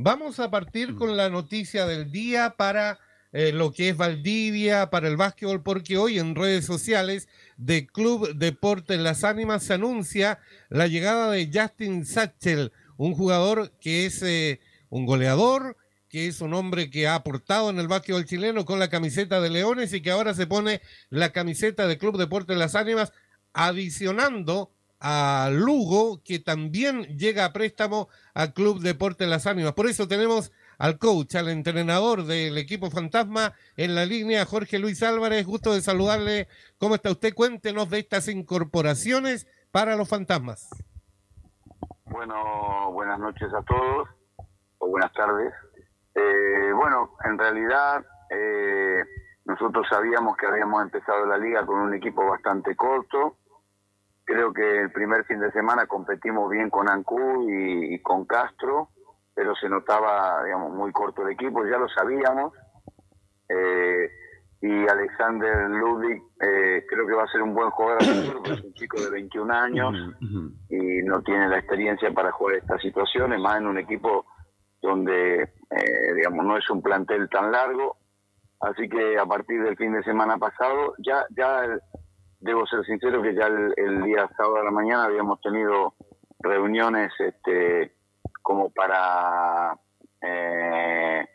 Vamos a partir con la noticia del día para eh, lo que es Valdivia, para el básquetbol, porque hoy en redes sociales de Club Deportes Las Ánimas se anuncia la llegada de Justin Satchel, un jugador que es eh, un goleador, que es un hombre que ha aportado en el básquetbol chileno con la camiseta de Leones y que ahora se pone la camiseta de Club Deportes Las Ánimas, adicionando a Lugo, que también llega a préstamo al Club Deportes Las Ánimas. Por eso tenemos al coach, al entrenador del equipo Fantasma en la línea, Jorge Luis Álvarez. Gusto de saludarle. ¿Cómo está usted? Cuéntenos de estas incorporaciones para los Fantasmas. Bueno, buenas noches a todos, o buenas tardes. Eh, bueno, en realidad eh, nosotros sabíamos que habíamos empezado la liga con un equipo bastante corto. Creo que el primer fin de semana competimos bien con Ancú y, con Castro, pero se notaba, digamos, muy corto el equipo, ya lo sabíamos. Eh, y Alexander Ludwig creo que va a ser un buen jugador, es un chico de 21 años y no tiene la experiencia para jugar estas situaciones, más en un equipo donde, eh, digamos, no es un plantel tan largo. Así que a partir del fin de semana pasado, ya, ya debo ser sincero que ya el, día sábado de la mañana habíamos tenido reuniones este, como para eh,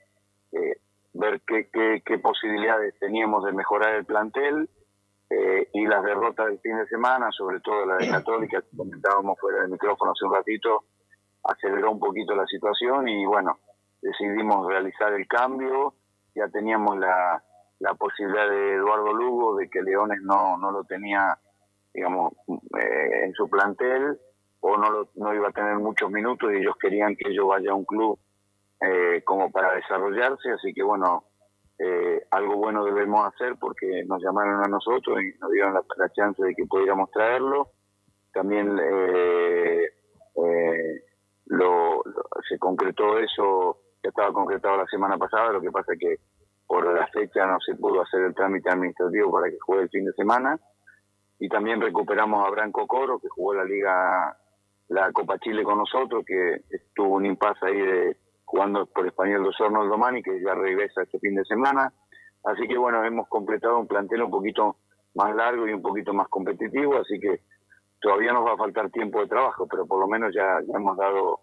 eh, ver qué, posibilidades teníamos de mejorar el plantel y las derrotas del fin de semana, sobre todo la de Católica, que comentábamos fuera del micrófono hace un ratito, aceleró un poquito la situación y bueno, decidimos realizar el cambio, ya teníamos la, la posibilidad de Eduardo Lugo de que Leones no, no lo tenía, digamos, eh, en su plantel o no, lo, no iba a tener muchos minutos y ellos querían que yo vaya a un club eh, como para desarrollarse, así que bueno, eh, algo bueno debemos hacer porque nos llamaron a nosotros y nos dieron la, chance de que pudiéramos traerlo. También eh, lo, se concretó eso, ya estaba concretado la semana pasada, lo que pasa que por la fecha no se pudo hacer el trámite administrativo para que juegue el fin de semana. Y también recuperamos a Branco Coro, que jugó la Liga, la Copa Chile con nosotros, que estuvo un impasse ahí de jugando por Español dos Hornos Domani, que ya regresa este fin de semana. Así que bueno, hemos completado un plantel un poquito más largo y un poquito más competitivo, así que todavía nos va a faltar tiempo de trabajo, pero por lo menos ya, hemos dado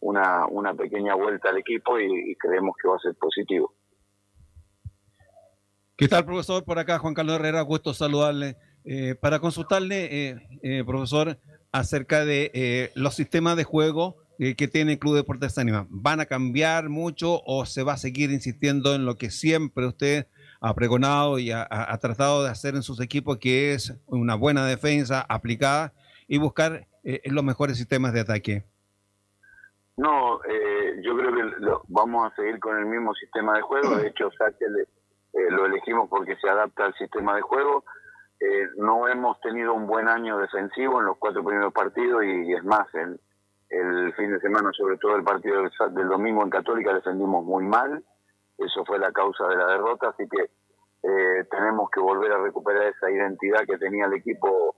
una, una pequeña vuelta al equipo y, creemos que va a ser positivo. ¿Qué tal, profesor? Por acá, Juan Carlos Herrera, gusto saludarle. Eh, para consultarle, eh, eh, profesor, acerca de los sistemas de juego que tiene el Club Deportes Ánima. ¿Van a cambiar mucho o se va a seguir insistiendo en lo que siempre usted ha pregonado y ha, tratado de hacer en sus equipos, que es una buena defensa aplicada y buscar eh, los mejores sistemas de ataque? No, eh, yo creo que vamos a seguir con el mismo sistema de juego. De hecho, eh, lo elegimos porque se adapta al sistema de juego. no hemos tenido un buen año defensivo en los cuatro primeros partidos y, es más, el, el, fin de semana, sobre todo el partido del, del domingo en Católica, defendimos muy mal eso fue la causa de la derrota, así que eh, tenemos que volver a recuperar esa identidad que tenía el equipo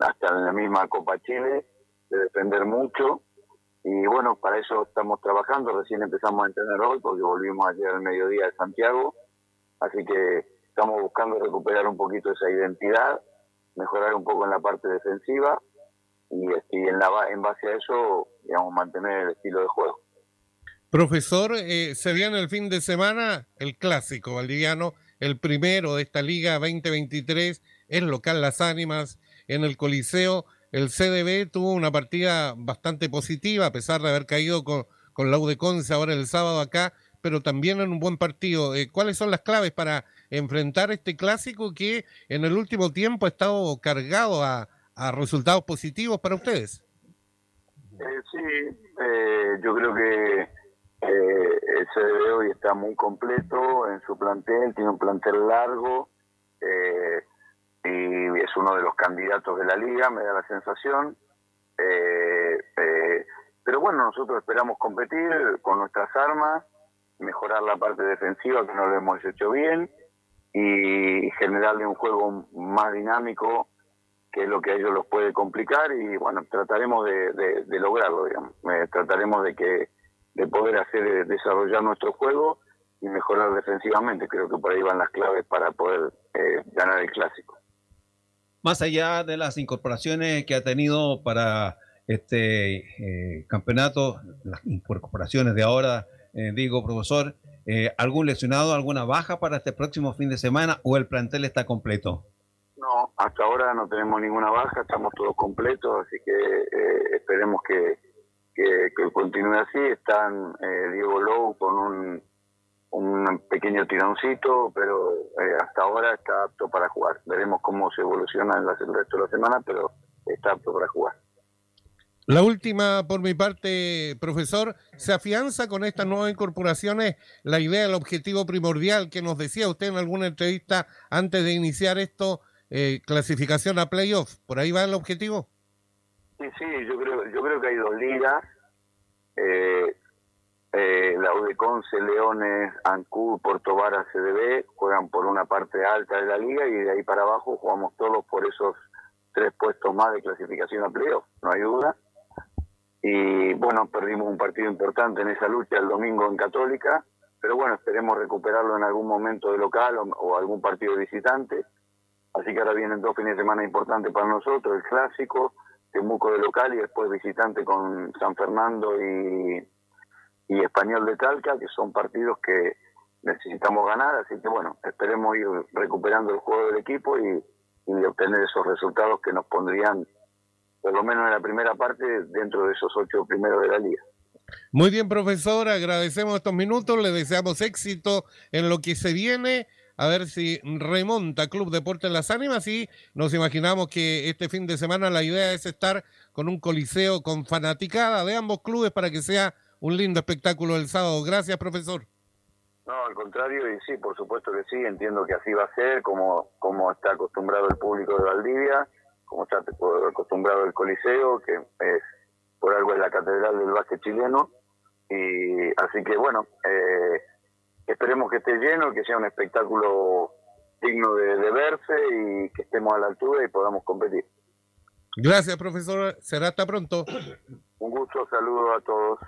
hasta en la misma Copa Chile, de defender mucho. Y bueno, para eso estamos trabajando. Recién empezamos a entrenar hoy porque volvimos ayer al mediodía de Santiago. Así que estamos buscando recuperar un poquito esa identidad, mejorar un poco en la parte defensiva y, este, en, la, en base a eso, digamos, mantener el estilo de juego. Profesor, eh, se viene el fin de semana el clásico valdiviano, el primero de esta Liga 2023, el local Las Ánimas, en el Coliseo. El CDB tuvo una partida bastante positiva, a pesar de haber caído con, con la Conce ahora el sábado acá, pero también en un buen partido. Eh, ¿Cuáles son las claves para enfrentar este clásico que en el último tiempo ha estado cargado a, resultados positivos para ustedes? Eh, sí, eh, yo creo que el CDB hoy está muy completo en su plantel, tiene un plantel largo y es uno de los candidatos de la liga, me da la sensación. Pero bueno, nosotros esperamos competir con nuestras armas, mejorar la parte defensiva que no lo hemos hecho bien y generarle un juego más dinámico que es lo que a ellos los puede complicar y bueno, trataremos de, lograrlo, digamos. trataremos de que de poder hacer desarrollar nuestro juego y mejorar defensivamente. Creo que por ahí van las claves para poder ganar el clásico. Más allá de las incorporaciones que ha tenido para este campeonato, las incorporaciones de ahora, digo, profesor, eh, ¿Algún lesionado, alguna baja para este próximo fin de semana o el plantel está completo? No, hasta ahora no tenemos ninguna baja, estamos todos completos, así que eh, esperemos que, que, continúe así. Están eh, Diego Lowe con un, un pequeño tironcito, pero hasta ahora está apto para jugar. Veremos cómo se evoluciona en el resto de la semana, pero está apto para jugar. La última, por mi parte, profesor, ¿se afianza con estas nuevas incorporaciones la idea, el objetivo primordial que nos decía usted en alguna entrevista antes de iniciar esto, eh, clasificación a playoff? ¿Por ahí va el objetivo? Sí, sí, yo creo, yo creo que hay dos ligas. Eh, eh, la Udeconce, Leones, Ancud, Porto Vara, CDB juegan por una parte alta de la liga y de ahí para abajo jugamos todos por esos tres puestos más de clasificación a playoff, no hay duda y bueno, perdimos un partido importante en esa lucha el domingo en Católica, pero bueno, esperemos recuperarlo en algún momento de local o, algún partido visitante. Así que ahora vienen dos fines de semana importantes para nosotros, el clásico, Temuco de local y después visitante con San Fernando y, y Español de Talca, que son partidos que necesitamos ganar, así que bueno, esperemos ir recuperando el juego del equipo y, y obtener esos resultados que nos pondrían por lo menos en la primera parte, dentro de esos ocho primeros de la liga. Muy bien, profesor, agradecemos estos minutos, le deseamos éxito en lo que se viene, a ver si remonta Club Deportes Las Ánimas y nos imaginamos que este fin de semana la idea es estar con un coliseo con fanaticada de ambos clubes para que sea un lindo espectáculo el sábado. Gracias, profesor. No, al contrario, y sí, por supuesto que sí, entiendo que así va a ser, como, como está acostumbrado el público de Valdivia como está acostumbrado el Coliseo, que es por algo es la catedral del básquet chileno. Y así que bueno, eh, esperemos que esté lleno, que sea un espectáculo digno de, de, verse y que estemos a la altura y podamos competir. Gracias, profesor. Será hasta pronto. Un gusto, saludo a todos.